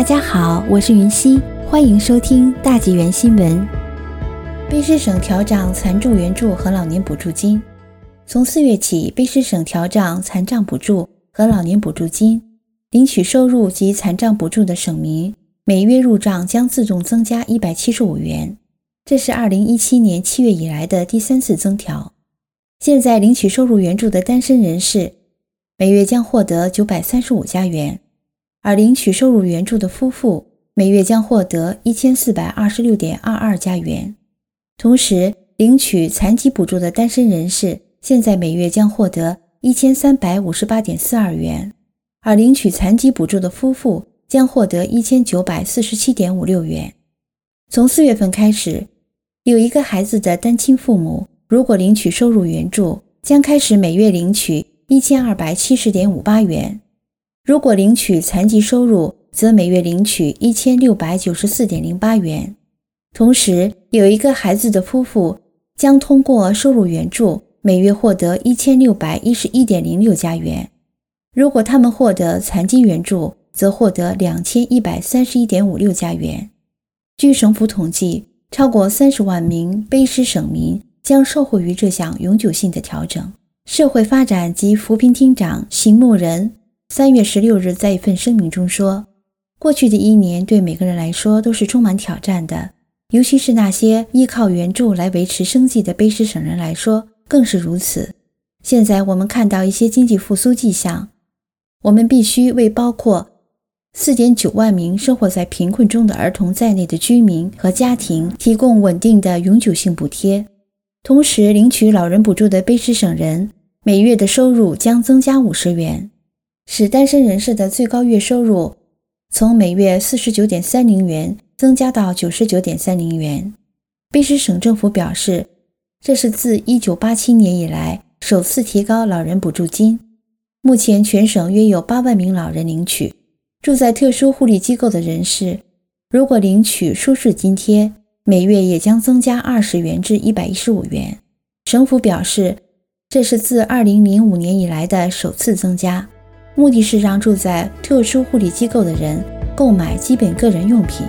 大家好，我是云溪，欢迎收听大纪元新闻。卑诗省调涨残助援助和老年补助金。从四月起，卑诗省调涨残障补助和老年补助金，领取收入及残障补助的省民每月入账将自动增加一百七十五元。这是二零一七年七月以来的第三次增调。现在领取收入援助的单身人士每月将获得九百三十五加元，而领取收入援助的夫妇每月将获得一千四百二十六点二二加元。同时，领取残疾补助的单身人士现在每月将获得一千三百五十八点四二元，而领取残疾补助的夫妇将获得一千九百四十七点五六元。从四月份开始，有一个孩子的单亲父母如果领取收入援助，将开始每月领取一千二百七十点五八元；如果领取残疾收入，则每月领取一千六百九十四点零八元。同时，有一个孩子的夫妇将通过收入援助，每月获得一千六百一十一点零六加元。如果他们获得残疾援助，则获得两千一百三十一点五六加元。据省府统计，超过三十万名卑诗省民将受惠于这项永久性的调整。社会发展及扶贫厅长邢牧仁三月十六日在一份声明中说：“过去的一年对每个人来说都是充满挑战的。”尤其是那些依靠援助来维持生计的卑诗省人来说，更是如此。现在我们看到一些经济复苏迹象，我们必须为包括4.9万名生活在贫困中的儿童在内的居民和家庭提供稳定的永久性补贴。同时，领取老人补助的卑诗省人每月的收入将增加50元，使单身人士的最高月收入从每月49.30元。增加到九十九点三零元。卑诗省政府表示，这是自一九八七年以来首次提高老人补助金。目前全省约有八万名老人领取。住在特殊护理机构的人士，如果领取舒适津贴，每月也将增加二十元至一百一十五元。省府表示，这是自二零零五年以来的首次增加，目的是让住在特殊护理机构的人购买基本个人用品。